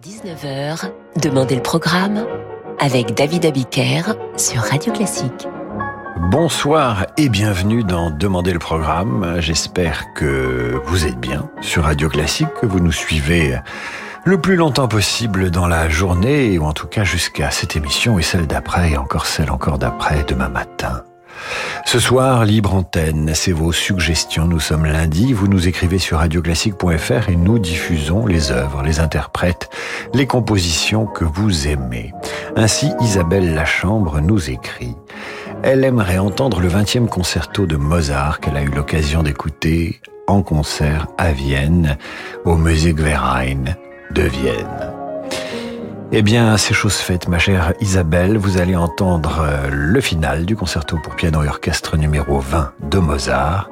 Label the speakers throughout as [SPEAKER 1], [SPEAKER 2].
[SPEAKER 1] 18h-19h, Demandez le programme avec David Abiker sur Radio Classique.
[SPEAKER 2] Bonsoir et bienvenue dans Demandez le programme. J'espère que vous êtes bien sur Radio Classique, que vous nous suivez le plus longtemps possible dans la journée, ou en tout cas jusqu'à cette émission et celle d'après, et encore celle encore d'après, demain matin. Ce soir, libre antenne, c'est vos suggestions. Nous sommes lundi, vous nous écrivez sur radioclassique.fr et nous diffusons les œuvres, les interprètes, les compositions que vous aimez. Ainsi, Isabelle Lachambre nous écrit. Elle aimerait entendre le 20e concerto de Mozart qu'elle a eu l'occasion d'écouter en concert à Vienne, au Musikverein de Vienne. Eh bien, c'est chose faite, ma chère Isabelle. Vous allez entendre euh, le final du concerto pour piano et orchestre numéro 20 de Mozart.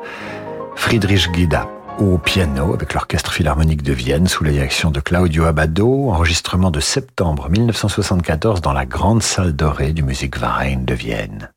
[SPEAKER 2] Friedrich Guida au piano avec l'Orchestre Philharmonique de Vienne sous la direction de Claudio Abbado, enregistrement de septembre 1974 dans la grande salle dorée du Musikverein de Vienne.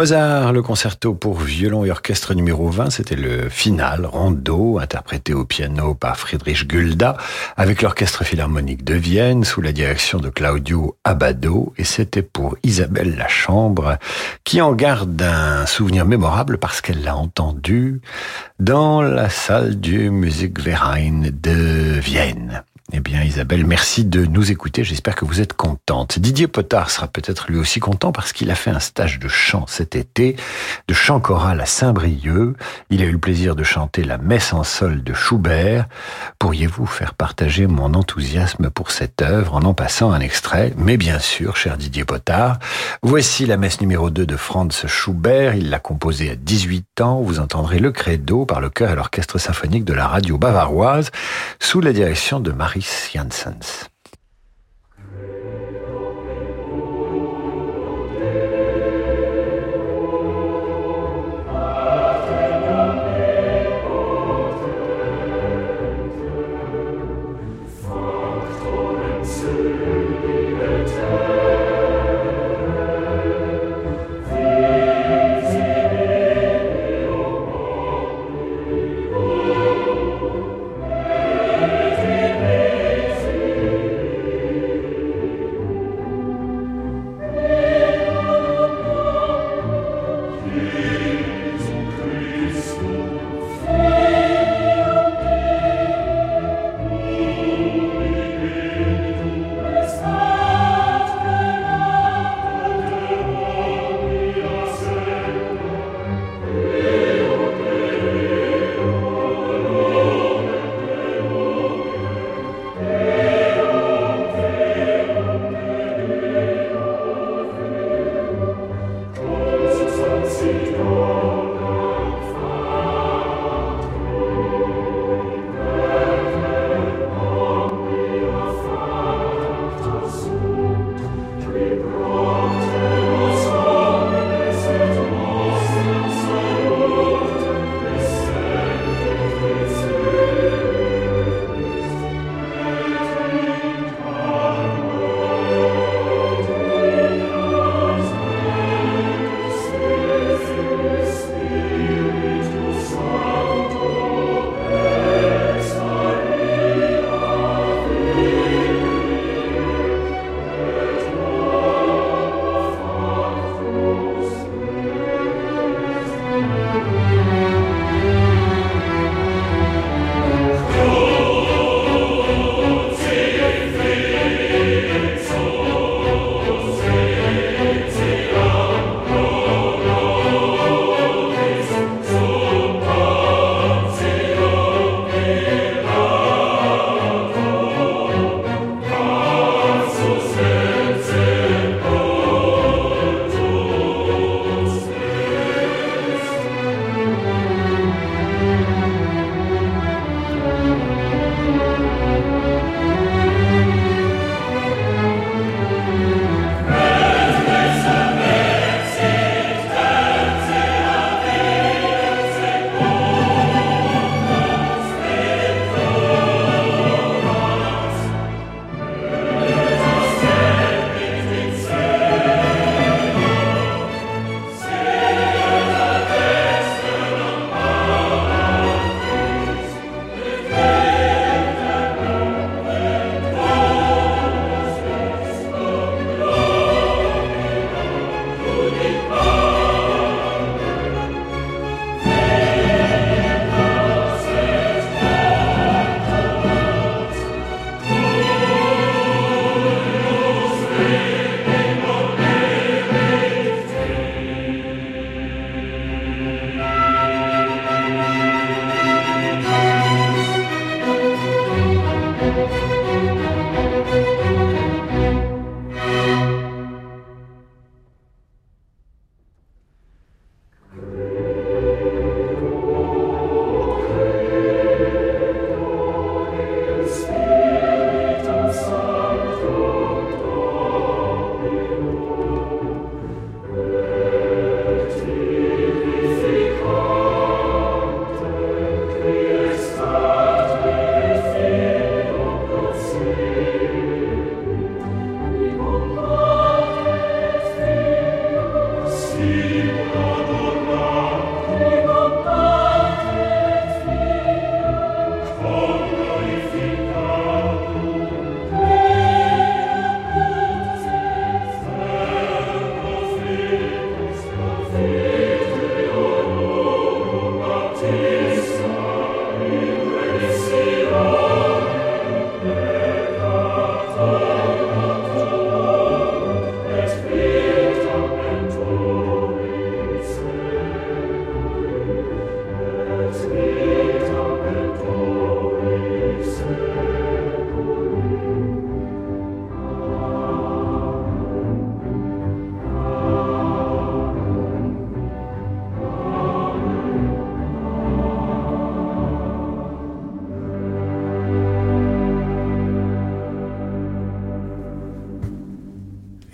[SPEAKER 2] Mozart, le concerto pour violon et orchestre numéro 20, c'était le final, rondo, interprété au piano par Friedrich Gulda, avec l'orchestre philharmonique de Vienne, sous la direction de Claudio Abbado, et c'était pour Isabelle Lachambre, qui en garde un souvenir mémorable parce qu'elle l'a entendu dans la salle du Musikverein de Vienne. Eh bien, Isabelle, merci de nous écouter. J'espère que vous êtes contente. Didier Potard sera peut-être lui aussi content parce qu'il a fait un stage de chant cet été, de chant choral à Saint-Brieuc. Il a eu le plaisir de chanter la messe en sol de Schubert. Pourriez-vous faire partager mon enthousiasme pour cette œuvre en en passant un extrait? Mais bien sûr, cher Didier Potard, voici la messe numéro 2 de Franz Schubert. Il l'a composée à 18 ans. Vous entendrez le credo par le chœur et l'orchestre symphonique de la radio bavaroise sous la direction de Marie Maurice Janssens.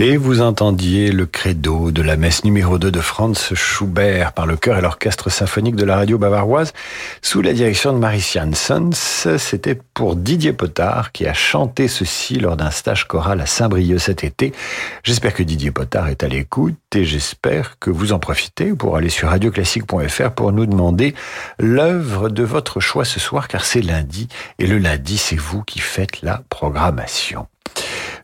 [SPEAKER 2] Et vous entendiez le credo de la messe numéro 2 de Franz Schubert par le chœur et l'orchestre symphonique de la radio bavaroise sous la direction de Marie Janssens. C'était pour Didier Potard qui a chanté ceci lors d'un stage choral à Saint-Brieuc cet été. J'espère que Didier Potard est à l'écoute et j'espère que vous en profitez pour aller sur radioclassique.fr pour nous demander l'œuvre de votre choix ce soir car c'est lundi et le lundi c'est vous qui faites la programmation.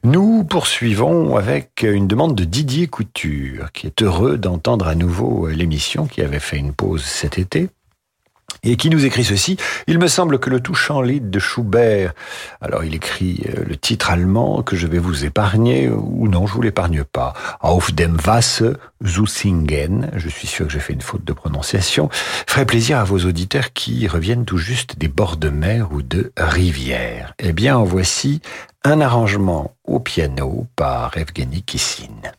[SPEAKER 2] Nous poursuivons avec une demande de Didier Couture, qui est heureux d'entendre à nouveau l'émission qui avait fait une pause cet été et qui nous écrit ceci. Il me semble que le touchant Lied de Schubert, alors il écrit euh, le titre allemand que je vais vous épargner, ou non, je vous l'épargne pas. Auf dem Wasser zu singen, je suis sûr que j'ai fait une faute de prononciation, ferait plaisir à vos auditeurs qui reviennent tout juste des bords de mer ou de rivière. Eh bien, en voici un arrangement au piano par Evgeny Kissin.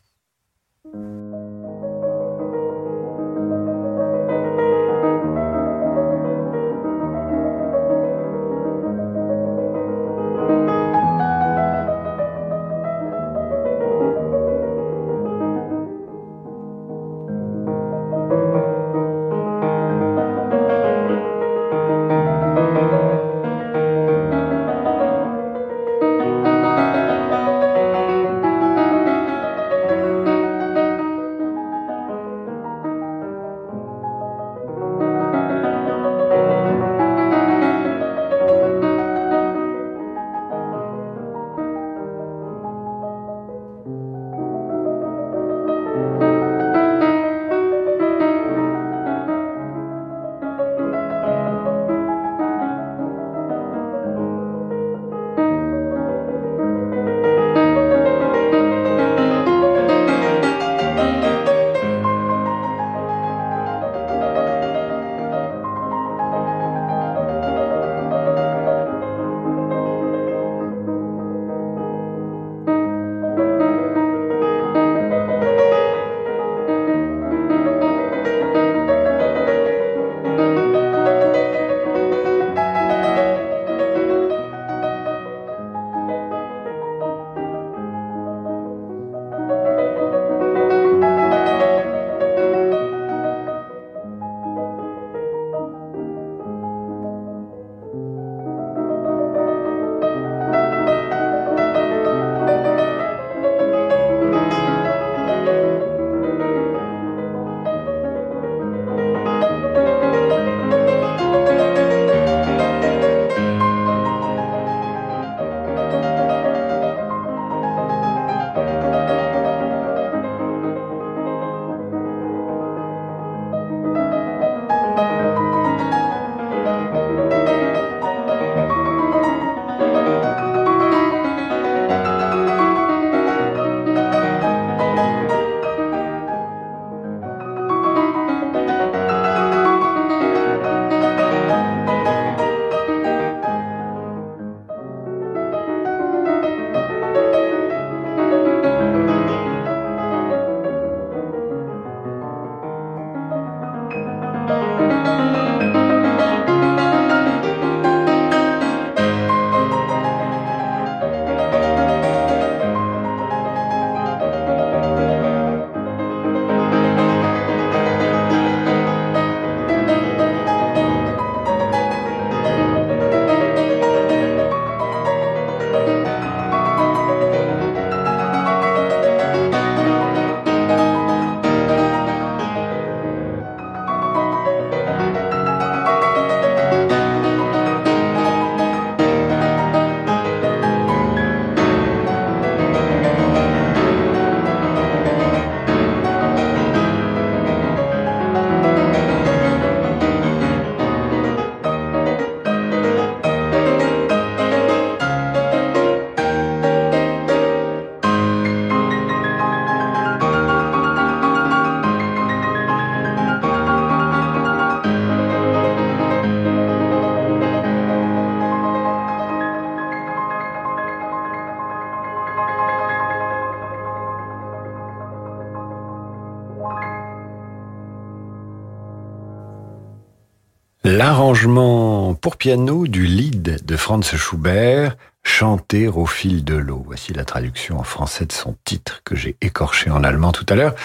[SPEAKER 2] Piano du lead de Franz Schubert, Chanter au fil de l'eau. Voici la traduction en français de son titre que j'ai écorché en allemand tout à l'heure.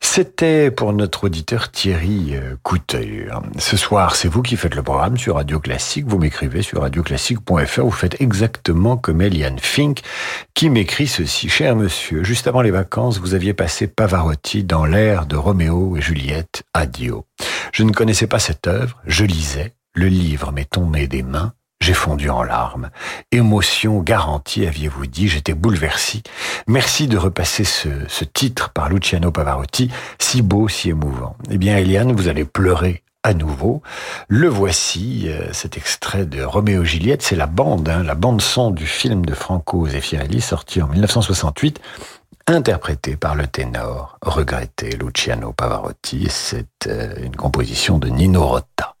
[SPEAKER 2] C'était pour notre auditeur Thierry euh, Couture. Ce soir, c'est vous qui faites le programme sur Radio Classique. Vous m'écrivez sur radioclassique.fr. Vous faites exactement comme Eliane Fink qui m'écrit ceci. Cher monsieur, juste avant les vacances, vous aviez passé Pavarotti dans l'air de Roméo et Juliette, Adio. Je ne connaissais pas cette œuvre, je lisais, le livre m'est tombé des mains, j'ai fondu en larmes. Émotion garantie, aviez-vous dit, j'étais bouleversé. Merci de repasser ce, titre par Luciano Pavarotti, si beau, si émouvant. Eh bien, Eliane, vous allez pleurer à nouveau. Le voici, euh, cet extrait de Roméo Juliette, c'est la bande, hein, la bande son du film de Franco Zeffirelli, sorti en 1968, interprété par le ténor regretté Luciano Pavarotti. C'est euh, une composition de Nino Rota.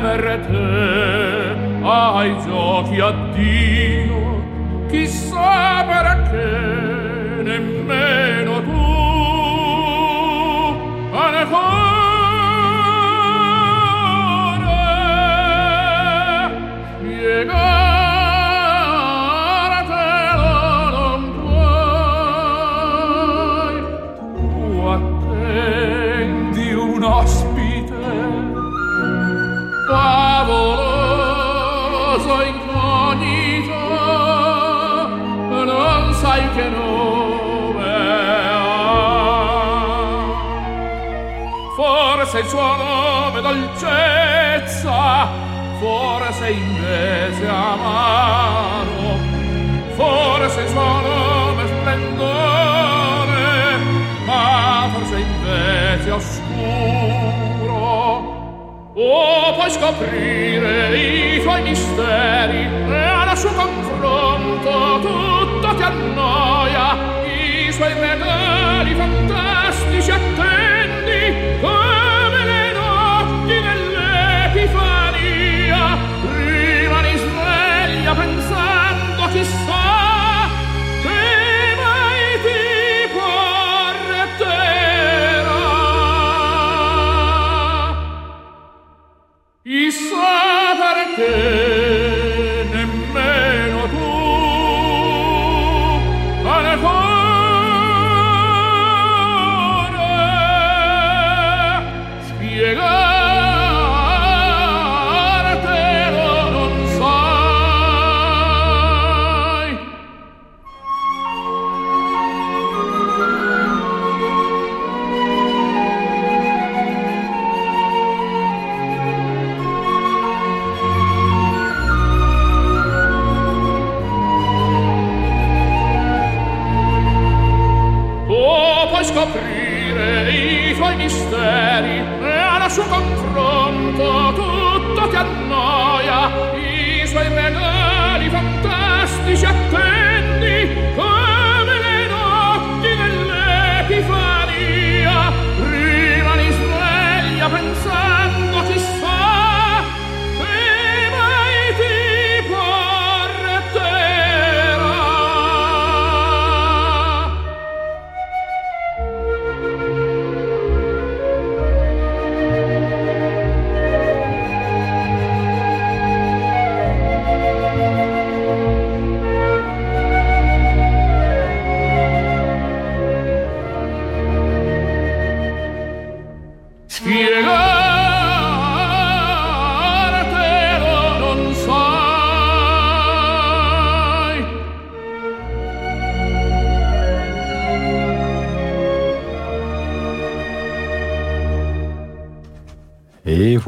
[SPEAKER 3] Te ai giochi addio chissà perché nemmeno tu ancora il suo nome dolcezza forse invece amaro. Forse il suo nome splendore ma forse invece oscuro. O puoi scoprire i tuoi misteri e al suo confronto tutto ti annoia i suoi regali fantastici attendi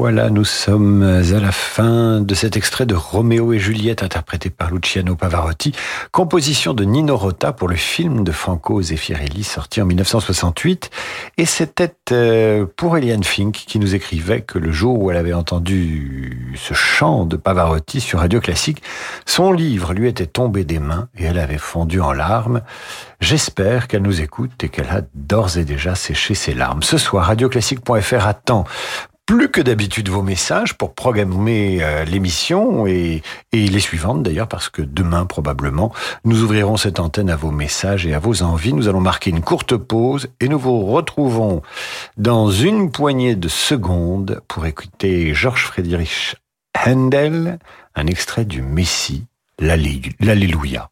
[SPEAKER 2] voilà, nous sommes à la fin de cet extrait de Roméo et Juliette interprété par Luciano Pavarotti, composition de Nino Rota pour le film de Franco Zeffirelli sorti en 1968. Et c'était euh, pour Eliane Fink qui nous écrivait que le jour où elle avait entendu ce chant de Pavarotti sur Radio Classique, son livre lui était tombé des mains et elle avait fondu en larmes. J'espère qu'elle nous écoute et qu'elle a d'ores et déjà séché ses larmes. Ce soir, radioclassique.fr attend plus que d'habitude vos messages pour programmer euh, l'émission et, les suivantes d'ailleurs parce que demain probablement nous ouvrirons cette antenne à vos messages et à vos envies. Nous allons marquer une courte pause et nous vous retrouvons dans une poignée de secondes pour écouter Georges Friedrich Handel, un extrait du Messie, l'Alléluia.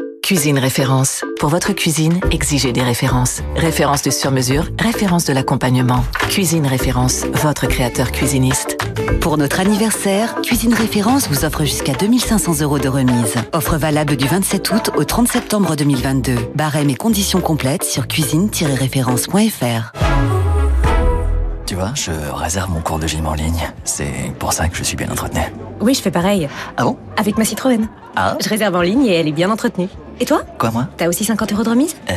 [SPEAKER 4] Cuisine référence. Pour votre cuisine, exigez des références. Références de sur-mesure, références de l'accompagnement. Cuisine référence, votre créateur cuisiniste.
[SPEAKER 5] Pour notre anniversaire, Cuisine Référence vous offre jusqu'à 2500 euros de remise. Offre valable du 27 août au 30 septembre 2022. Barème et conditions complètes sur cuisine-référence.fr.
[SPEAKER 6] Tu vois, je réserve mon cours de gym en ligne. C'est pour ça que je suis bien entretenu.
[SPEAKER 7] Oui, je fais pareil.
[SPEAKER 6] Ah bon?
[SPEAKER 7] Avec ma Citroën.
[SPEAKER 6] Ah
[SPEAKER 7] Je réserve en ligne et elle est bien entretenue. Et toi?
[SPEAKER 6] Quoi, moi?
[SPEAKER 7] T'as aussi 50 euros de remise?
[SPEAKER 6] Euh,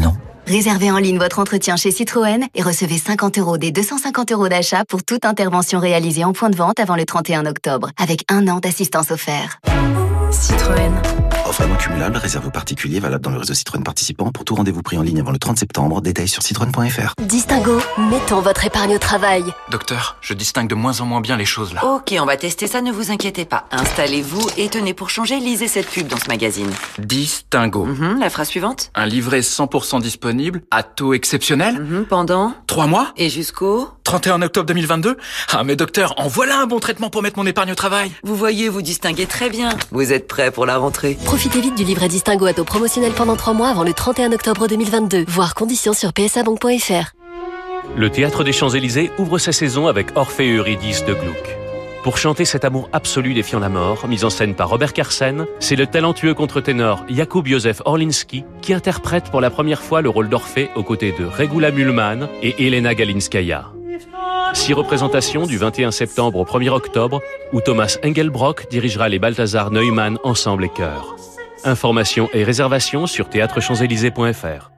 [SPEAKER 6] non.
[SPEAKER 5] Réservez en ligne votre entretien chez Citroën et recevez 50 euros des 250 euros d'achat pour toute intervention réalisée en point de vente avant le 31 octobre, avec un an d'assistance offert.
[SPEAKER 7] Citroën.
[SPEAKER 6] Vraiment cumulable, réserve aux particuliers, valable dans le réseau Citroën participant. Pour tout rendez-vous pris en ligne avant le 30 septembre, détails sur citroën.fr.
[SPEAKER 8] Distingo, mettons votre épargne au travail.
[SPEAKER 9] Docteur, je distingue de moins en moins bien les choses là.
[SPEAKER 10] Ok, on va tester ça, ne vous inquiétez pas. Installez-vous et tenez pour changer, lisez cette pub dans ce magazine.
[SPEAKER 9] Distingo.
[SPEAKER 10] Mhm, la phrase suivante
[SPEAKER 9] Un livret 100% disponible, à taux exceptionnel,
[SPEAKER 10] Mhm, Pendant
[SPEAKER 9] Trois mois
[SPEAKER 10] et jusqu'au
[SPEAKER 9] 31 octobre 2022 Ah mais docteur, en voilà un bon traitement pour mettre mon épargne au travail
[SPEAKER 10] Vous voyez, vous distinguez très bien. Vous êtes prêt pour la rentrée?
[SPEAKER 8] Profitez du à taux promotionnel pendant 3 mois avant le 31 octobre 2022. Voir conditions sur.
[SPEAKER 11] Le Théâtre des Champs-Élysées ouvre sa saison avec Orphée Eurydice de Gluck. Pour chanter cet amour absolu défiant la mort, mis en scène par Robert Carsen, c'est le talentueux contre-ténor Jakub Józef Orlinski qui interprète pour la première fois le rôle d'Orphée aux côtés de Regula Mulman et Elena Galinskaya. Six représentations du 21 septembre au 1er octobre où Thomas Engelbrock dirigera les Balthazar Neumann Ensemble et Chœur. Informations et réservations sur théâtrechamps-élysées.fr.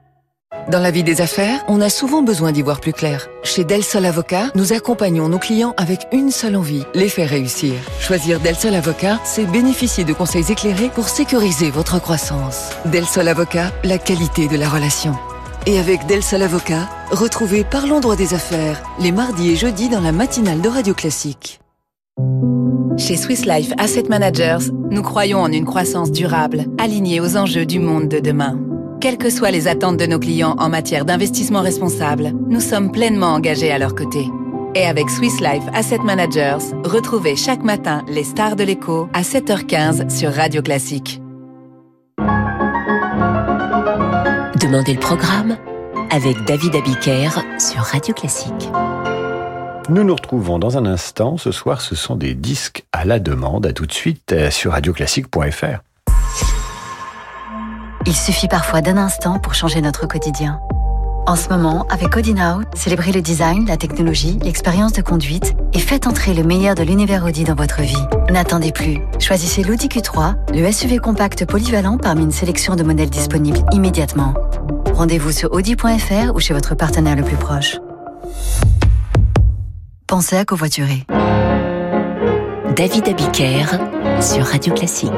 [SPEAKER 12] Dans la vie des affaires, on a souvent besoin d'y voir plus clair. Chez Del Sol Avocat, nous accompagnons nos clients avec une seule envie, les faire réussir. Choisir Del Sol Avocat, c'est bénéficier de conseils éclairés pour sécuriser votre croissance. Del Sol Avocat, la qualité de la relation. Et avec Del Sol Avocat, retrouvez Parlons droit des affaires, les mardis et jeudis dans la matinale de Radio Classique.
[SPEAKER 13] Chez Swiss Life Asset Managers, nous croyons en une croissance durable, alignée aux enjeux du monde de demain. Quelles que soient les attentes de nos clients en matière d'investissement responsable, nous sommes pleinement engagés à leur côté. Et avec Swiss Life Asset Managers, retrouvez chaque matin les stars de l'écho à 7h15 sur Radio Classique.
[SPEAKER 1] Demandez le programme avec David Abiker sur Radio Classique.
[SPEAKER 2] Nous nous retrouvons dans un instant. Ce soir, ce sont des disques à la demande. À tout de suite euh, sur radioclassique.fr.
[SPEAKER 5] Il suffit parfois d'un instant pour changer notre quotidien. En ce moment, avec Audi célébrez le design, la technologie, l'expérience de conduite et faites entrer le meilleur de l'univers Audi dans votre vie. N'attendez plus. Choisissez l'Audi Q3, le SUV compact polyvalent parmi une sélection de modèles disponibles immédiatement. Rendez-vous sur audi.fr ou chez votre partenaire le plus proche. Pensez à covoiturer.
[SPEAKER 1] David Abiker sur Radio Classique.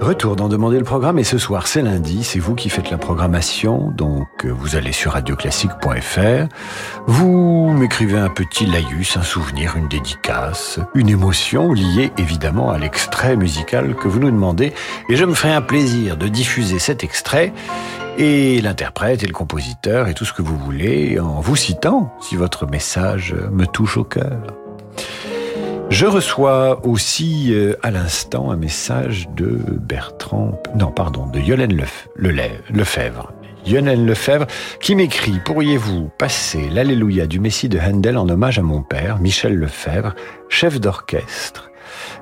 [SPEAKER 2] Retour d'en demander le programme et ce soir c'est lundi, c'est vous qui faites la programmation, donc euh, vous allez sur radioclassique.fr, vous m'écrivez un petit laïus, un souvenir, une dédicace, une émotion liée évidemment à l'extrait musical que vous nous demandez et je me ferai un plaisir de diffuser cet extrait et l'interprète et le compositeur et tout ce que vous voulez en vous citant si votre message me touche au cœur. Je reçois aussi euh, à l'instant un message de Bertrand, non pardon, de Yolène Lefebvre. Yolène Lefebvre qui m'écrit Pourriez-vous passer l'Alléluia du Messie de Handel en hommage à mon père, Michel Lefebvre, chef d'orchestre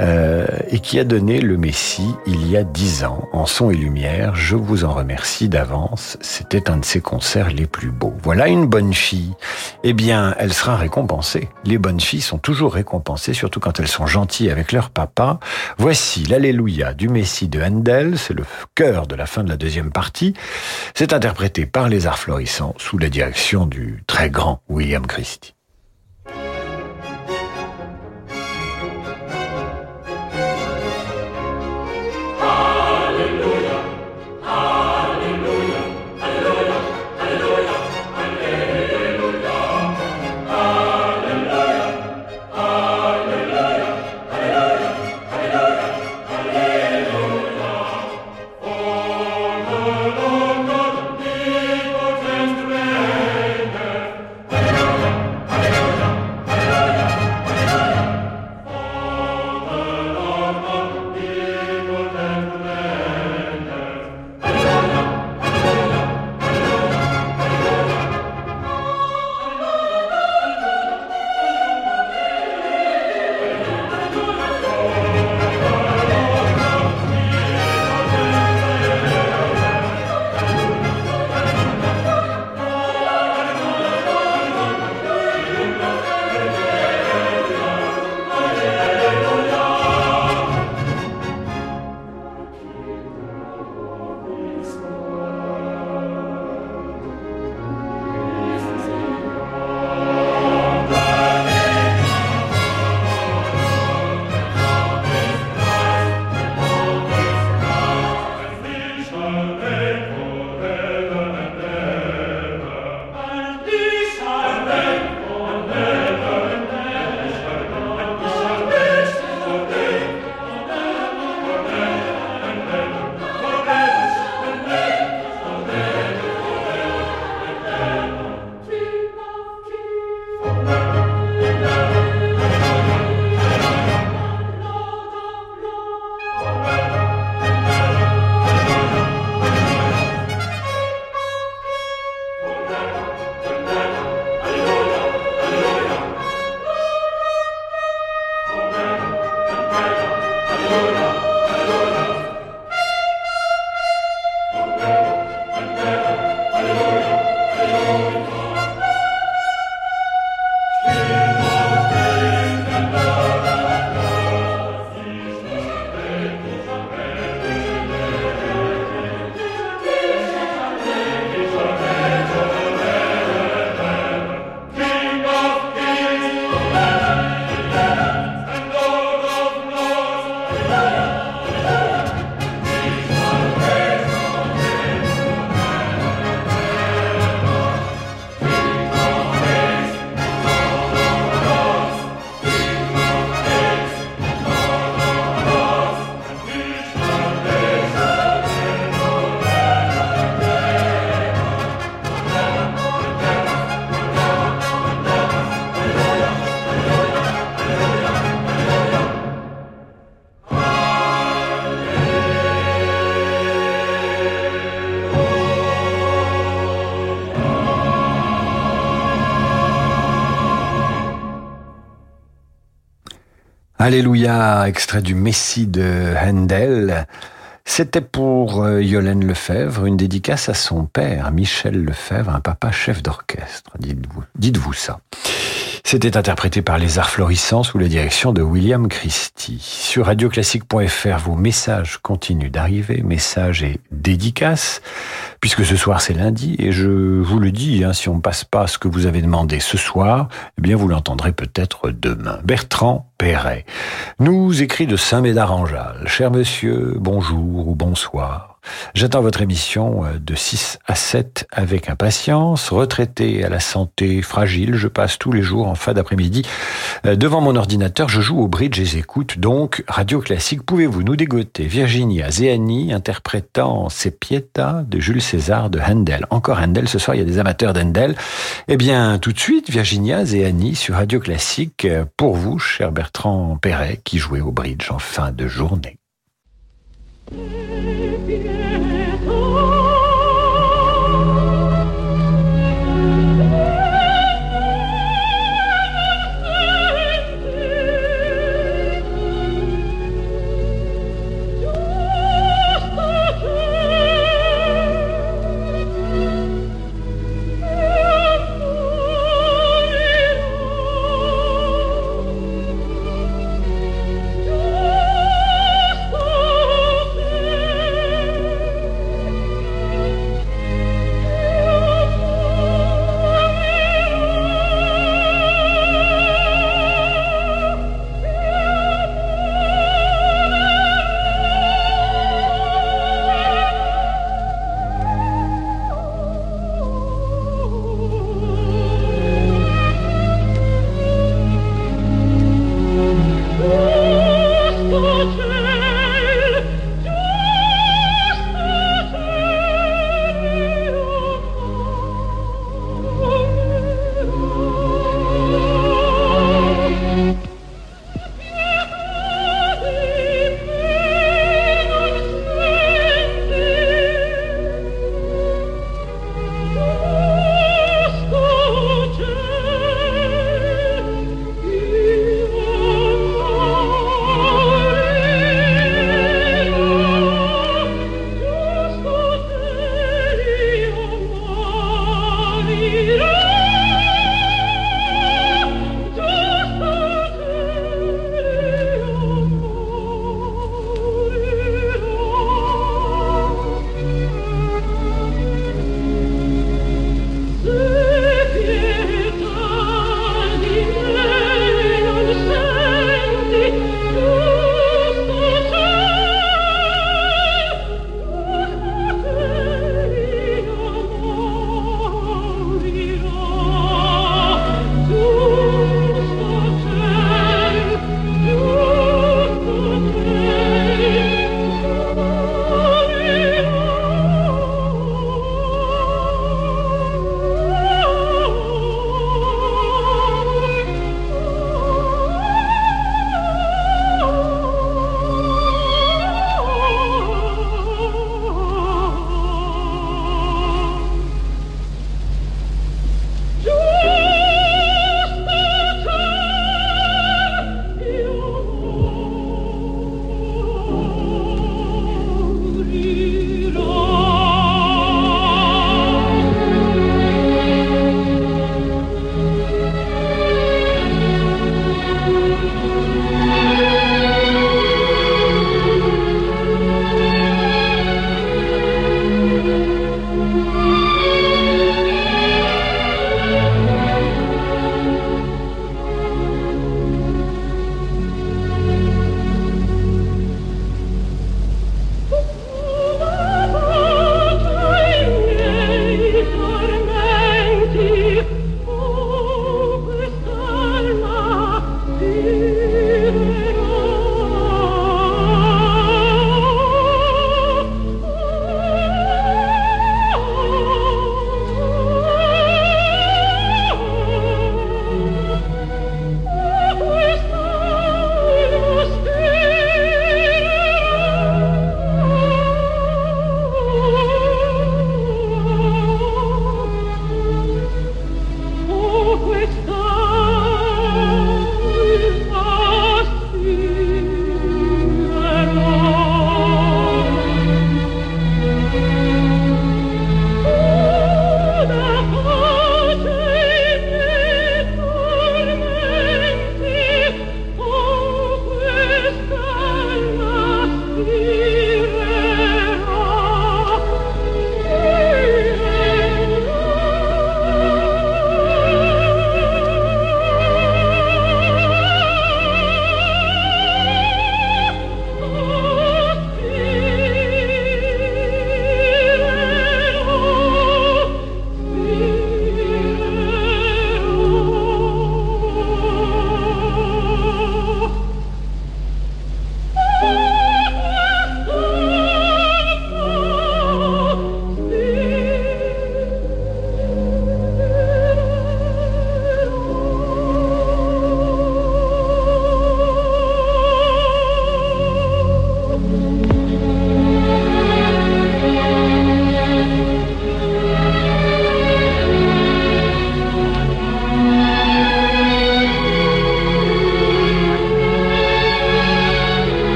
[SPEAKER 2] euh, et qui a donné le Messie il y a dix ans en son et lumière. Je vous en remercie d'avance. C'était un de ses concerts les plus beaux. Voilà une bonne fille. Eh bien, elle sera récompensée. Les bonnes filles sont toujours récompensées, surtout quand elles sont gentilles avec leur papa. Voici l'Alléluia du Messie de Handel. C'est le cœur de la fin de la deuxième partie. C'est interprété par les Arts Florissants sous la direction du très grand William Christie. Alléluia, extrait du Messie de Handel. C'était pour euh, Yolène Lefebvre une dédicace à son père, Michel Lefebvre, un papa chef d'orchestre. Dites-vous, dites-vous ça. C'était interprété par les Arts Florissants sous la direction de William Christie. Sur radioclassique.fr, vos messages continuent d'arriver, messages et dédicaces, puisque ce soir c'est lundi, et je vous le dis, hein, si on ne passe pas ce que vous avez demandé ce soir, eh bien vous l'entendrez peut-être demain. Bertrand Perret nous écrit de Saint-Médard-en-Jalles. Cher monsieur, bonjour ou bonsoir. J'attends votre émission euh, de 6 à 7 avec impatience. Retraité à la santé fragile, je passe tous les jours en fin d'après-midi euh, devant mon ordinateur. Je joue au bridge et j'écoute donc Radio Classique. Pouvez-vous nous dégoter Virginia Zeani interprétant C'est Pieta de Jules César de Handel. Encore Handel, ce soir il y a des amateurs d'Handel. Eh bien, tout de suite, Virginia Zeani sur Radio Classique euh, pour vous, cher Bertrand Perret, qui jouait au bridge en fin de journée. Virginia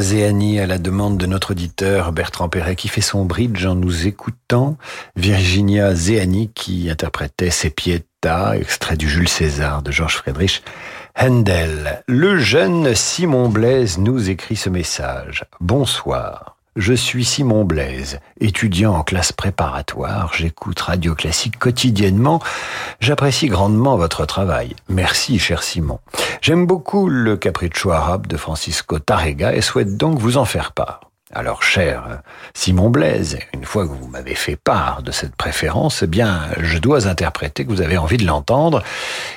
[SPEAKER 2] Zéani à la demande de notre auditeur Bertrand Perret qui fait son bridge en nous écoutant. Virginia Zéani qui interprétait Sepieta, extrait du Jules César de Georges Friedrich Handel. Le jeune Simon Blaise nous écrit ce message. Bonsoir. Je suis Simon Blaise, étudiant en classe préparatoire. J'écoute Radio Classique quotidiennement. J'apprécie grandement votre travail. Merci, cher Simon. J'aime beaucoup le capriccio arabe de Francisco Tarrega et souhaite donc vous en faire part. Alors, cher Simon Blaise, une fois que vous m'avez fait part de cette préférence, eh bien, je dois interpréter que vous avez envie de l'entendre,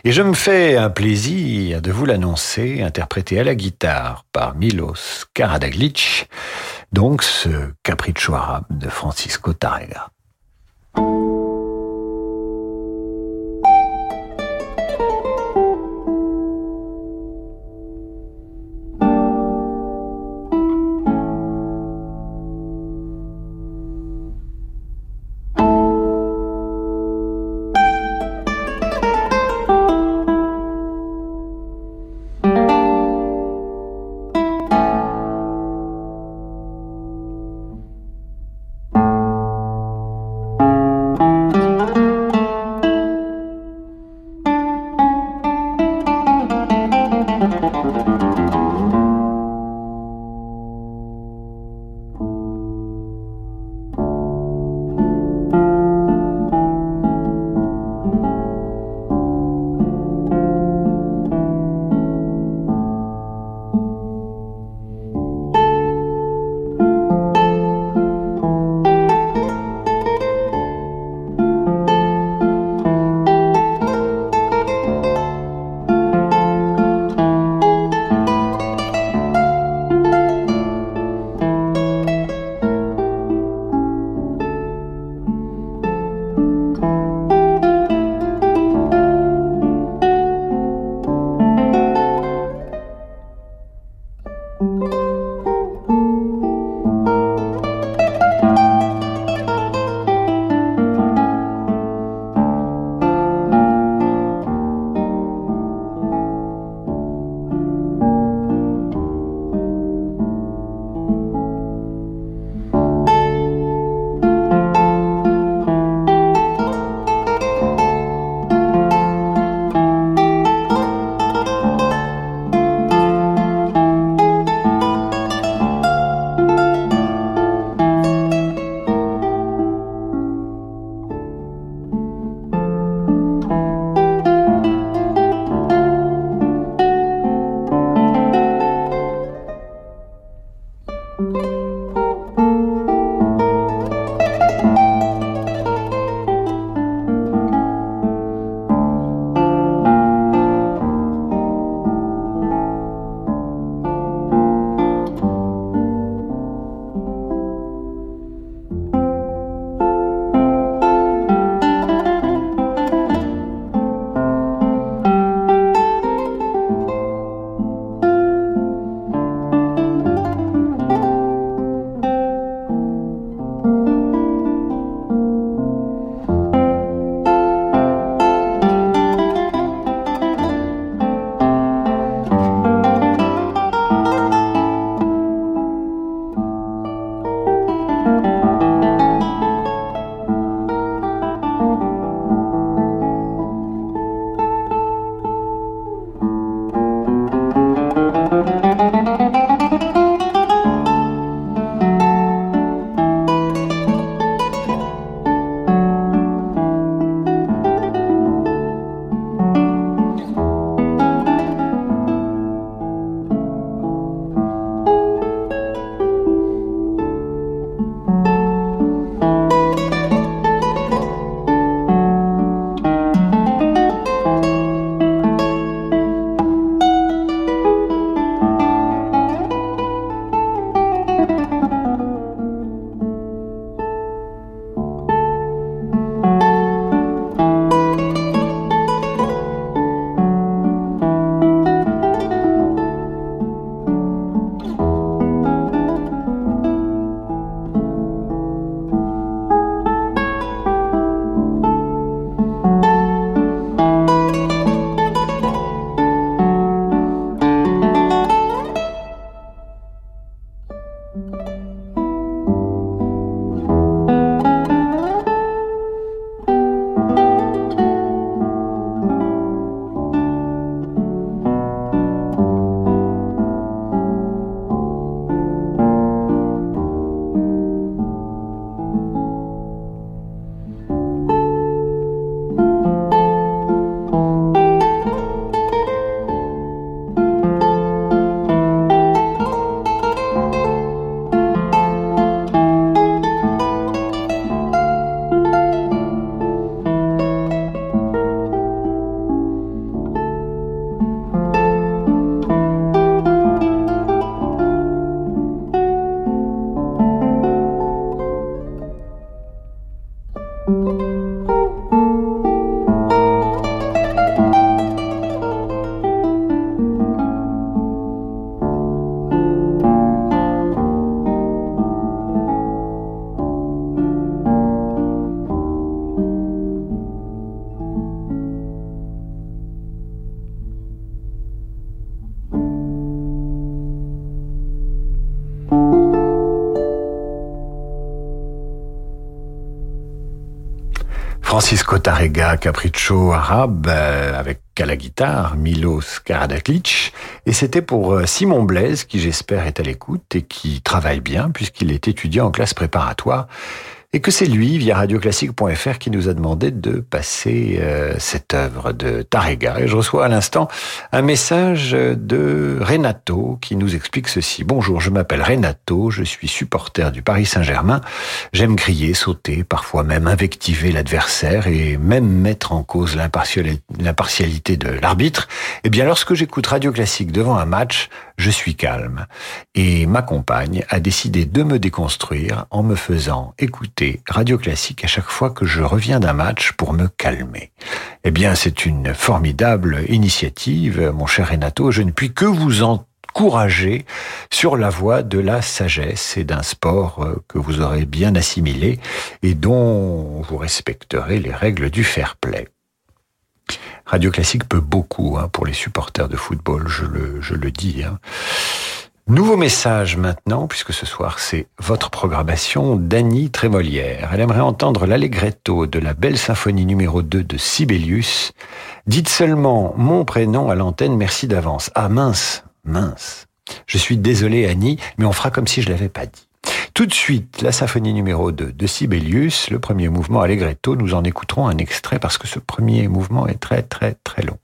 [SPEAKER 2] et je me fais un plaisir de vous l'annoncer, interprété à la guitare par Milos Karadaglic, donc ce capriccio arabe de Francisco Tarrega. Francisco Tarrega Capriccio arabe euh, avec à la guitare Milos Karadaklic et c'était pour euh, Simon Blaise qui j'espère est à l'écoute et qui travaille bien puisqu'il est étudiant en classe préparatoire et que c'est lui, via radioclassique.fr, qui nous a demandé de passer euh, cette œuvre de Tarrega. Et je reçois à l'instant un message de Renato qui nous explique ceci. Bonjour, je m'appelle Renato, je suis supporter du Paris Saint-Germain. J'aime crier, sauter, parfois même invectiver l'adversaire et même mettre en cause l'impartialité de l'arbitre. Eh bien, lorsque j'écoute Radio Classique devant un match, je suis calme. Et ma compagne a décidé de me déconstruire en me faisant écouter Radio Classique à chaque fois que je reviens d'un match pour me calmer. Eh bien, c'est une formidable initiative, mon cher Renato. Je ne puis que vous encourager sur la voie de la sagesse et d'un sport euh, que vous aurez bien assimilé et dont vous respecterez les règles du fair play. Radio Classique peut beaucoup hein, pour les supporters de football, je le, dis. Hein. Nouveau message maintenant, puisque ce soir c'est votre programmation d'Annie Trémolière. Elle aimerait entendre l'allegretto de la belle symphonie numéro 2 de Sibelius. Dites seulement mon prénom à l'antenne, merci d'avance. Ah mince, mince. Je suis désolé Annie, mais on fera comme si je l'avais pas dit. Tout de suite, la symphonie numéro 2 de Sibelius, le premier mouvement Allegretto. Nous en écouterons un extrait parce que ce premier mouvement est très très très long.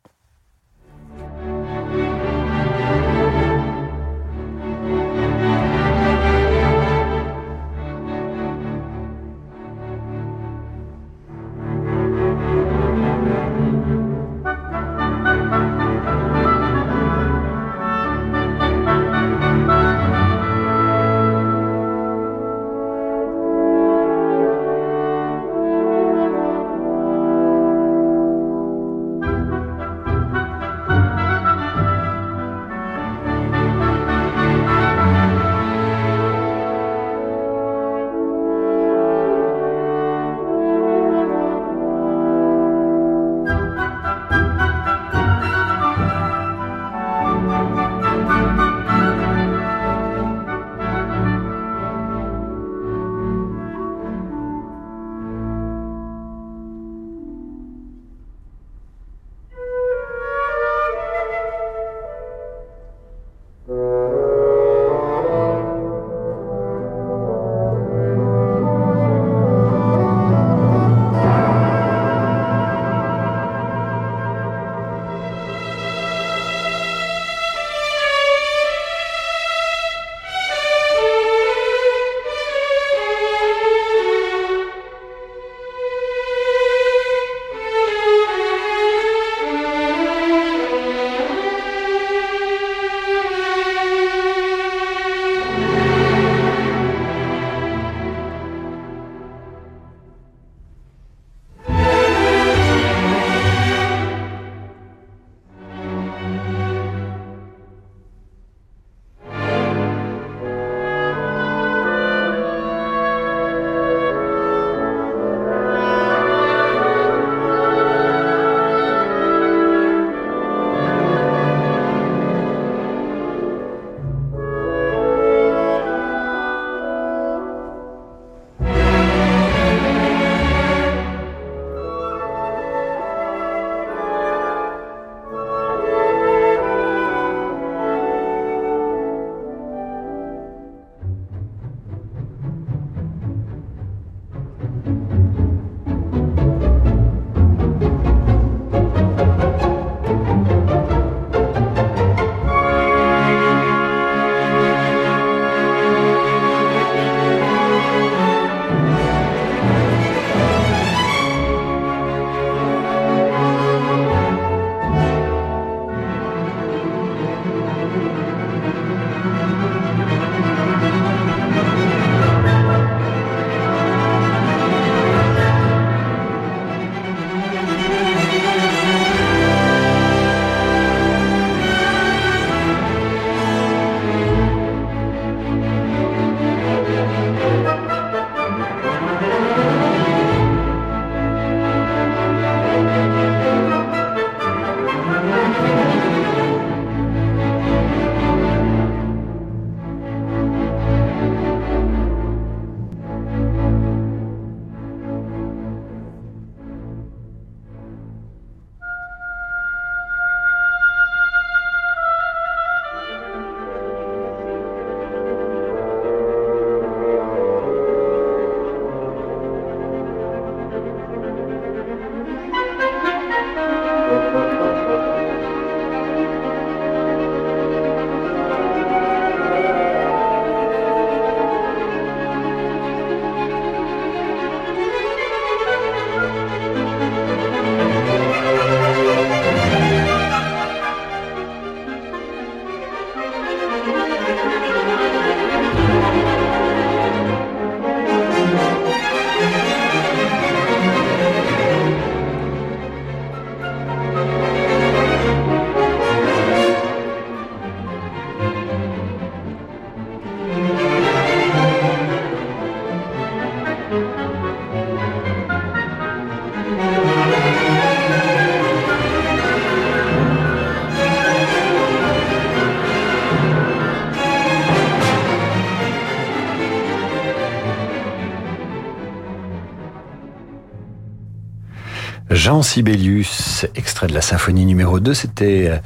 [SPEAKER 2] Jean Sibelius, extrait de la symphonie numéro 2, c'était euh,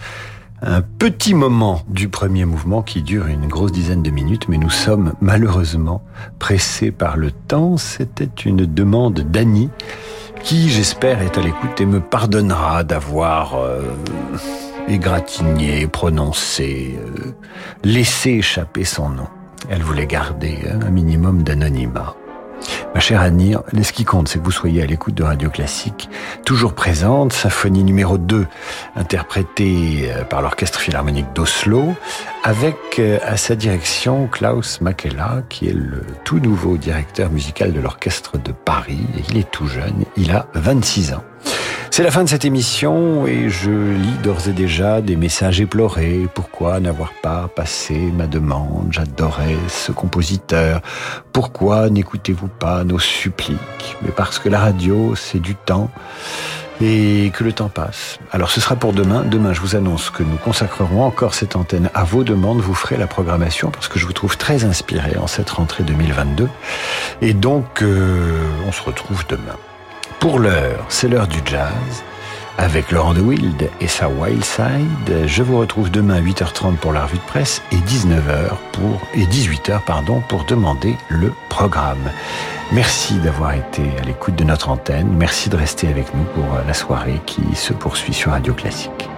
[SPEAKER 2] un petit moment du premier mouvement qui dure une grosse dizaine de minutes, mais nous sommes malheureusement pressés par le temps. C'était une demande d'Annie, qui j'espère est à l'écoute et me pardonnera d'avoir euh, égratigné, prononcé, euh, laissé échapper son nom. Elle voulait garder un minimum d'anonymat. Ma chère Annie, ce qui compte, c'est que vous soyez à l'écoute de Radio Classique, toujours présente, symphonie numéro 2, interprétée euh, par l'Orchestre Philharmonique d'Oslo, avec euh, à sa direction Klaus Makela, qui est le tout nouveau directeur musical de l'Orchestre de Paris. Il est tout jeune, il a 26 ans. C'est la fin de cette émission et je lis d'ores et déjà des messages éplorés. Pourquoi n'avoir pas passé ma demande? J'adorais ce compositeur. Pourquoi n'écoutez-vous pas nos suppliques? Mais parce que la radio, c'est du temps et que le temps passe. Alors ce sera pour demain. Demain, je vous annonce que nous consacrerons encore cette antenne à vos demandes. Vous ferez la programmation parce que je vous trouve très inspiré en cette rentrée 2022. Et donc, euh, on se retrouve demain. Pour l'heure, c'est l'heure du jazz. Avec Laurent de Wild et sa Wild Side, je vous retrouve demain à 8h30 pour la revue de presse et 19h pour, et 18h pardon, pour demander le programme. Merci d'avoir été à l'écoute de notre antenne. Merci de rester avec nous pour la soirée qui se poursuit sur Radio Classique.